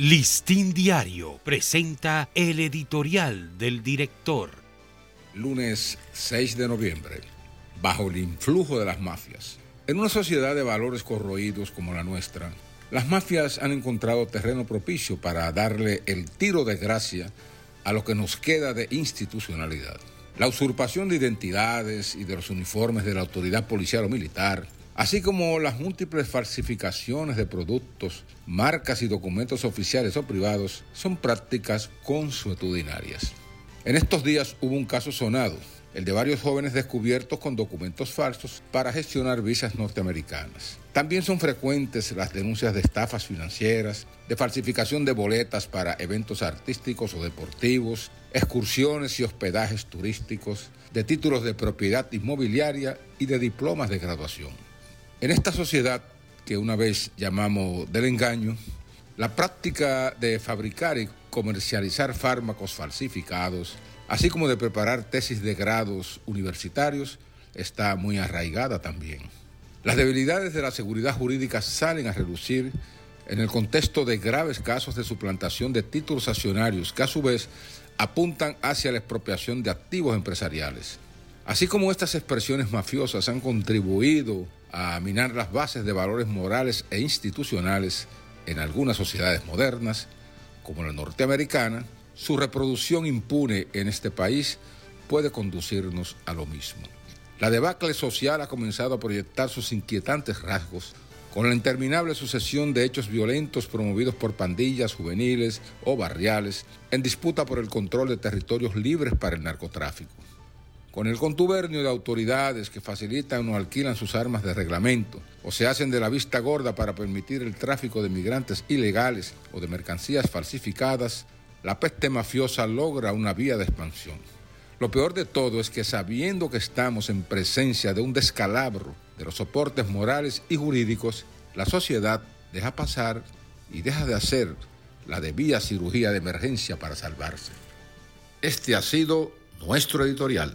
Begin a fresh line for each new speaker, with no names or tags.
Listín Diario presenta el editorial del director.
Lunes 6 de noviembre. Bajo el influjo de las mafias. En una sociedad de valores corroídos como la nuestra, las mafias han encontrado terreno propicio para darle el tiro de gracia a lo que nos queda de institucionalidad. La usurpación de identidades y de los uniformes de la autoridad policial o militar, así como las múltiples falsificaciones de productos, marcas y documentos oficiales o privados, son prácticas consuetudinarias. En estos días hubo un caso sonado, el de varios jóvenes descubiertos con documentos falsos para gestionar visas norteamericanas. También son frecuentes las denuncias de estafas financieras, de falsificación de boletas para eventos artísticos o deportivos, excursiones y hospedajes turísticos, de títulos de propiedad inmobiliaria y de diplomas de graduación. En esta sociedad que una vez llamamos del engaño, la práctica de fabricar y comercializar fármacos falsificados, así como de preparar tesis de grados universitarios, está muy arraigada también. Las debilidades de la seguridad jurídica salen a relucir en el contexto de graves casos de suplantación de títulos accionarios que a su vez apuntan hacia la expropiación de activos empresariales. Así como estas expresiones mafiosas han contribuido a minar las bases de valores morales e institucionales en algunas sociedades modernas, como la norteamericana, su reproducción impune en este país puede conducirnos a lo mismo. La debacle social ha comenzado a proyectar sus inquietantes rasgos con la interminable sucesión de hechos violentos promovidos por pandillas juveniles o barriales en disputa por el control de territorios libres para el narcotráfico con el contubernio de autoridades que facilitan o alquilan sus armas de reglamento o se hacen de la vista gorda para permitir el tráfico de migrantes ilegales o de mercancías falsificadas, la peste mafiosa logra una vía de expansión. Lo peor de todo es que sabiendo que estamos en presencia de un descalabro de los soportes morales y jurídicos, la sociedad deja pasar y deja de hacer la debida cirugía de emergencia para salvarse. Este ha sido nuestro editorial.